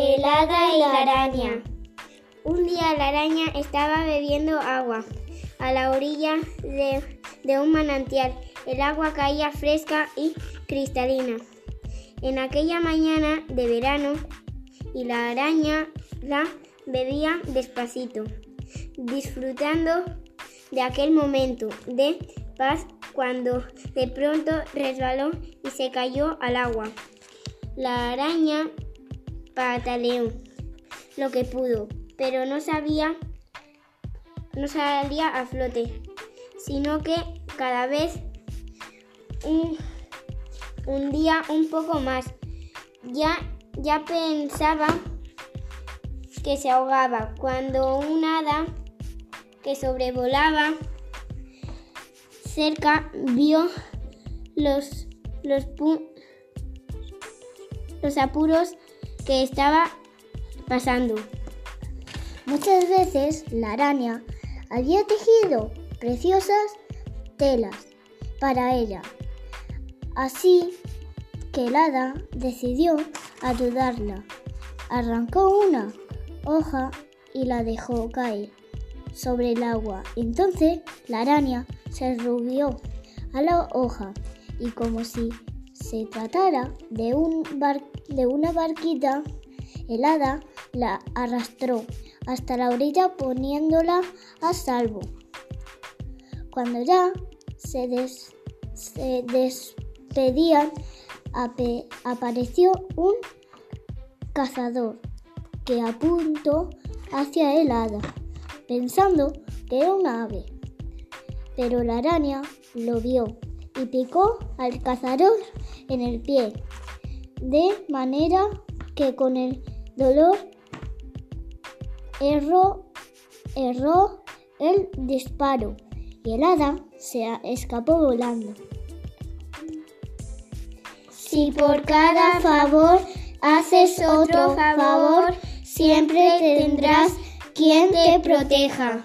El hada y la araña. Un día la araña estaba bebiendo agua a la orilla de, un manantial. El agua caía fresca y cristalina. En aquella mañana de verano y la araña la bebía despacito, disfrutando de aquel momento de paz cuando de pronto resbaló y se cayó al agua. La araña pataleó lo que pudo, pero no sabía, no salía a flote, sino que cada vez un, un día un poco más. Ya, ya pensaba que se ahogaba cuando un hada que sobrevolaba cerca vio los, los apuros que estaba pasando. Muchas veces la araña había tejido preciosas telas para ella. Así que el hada decidió ayudarla. Arrancó una hoja y la dejó caer sobre el agua. Entonces la araña se rubió a la hoja y como si se tratara de, un de una barquita, el hada la arrastró hasta la orilla poniéndola a salvo. Cuando ya se, despedían, apareció un cazador que apuntó hacia el hada, pensando que era una ave. Pero la araña lo vio y picó al cazador en el pie, de manera que con el dolor erró, erró el disparo y el hada se escapó volando. Si por cada favor haces otro favor, siempre tendrás quien te proteja.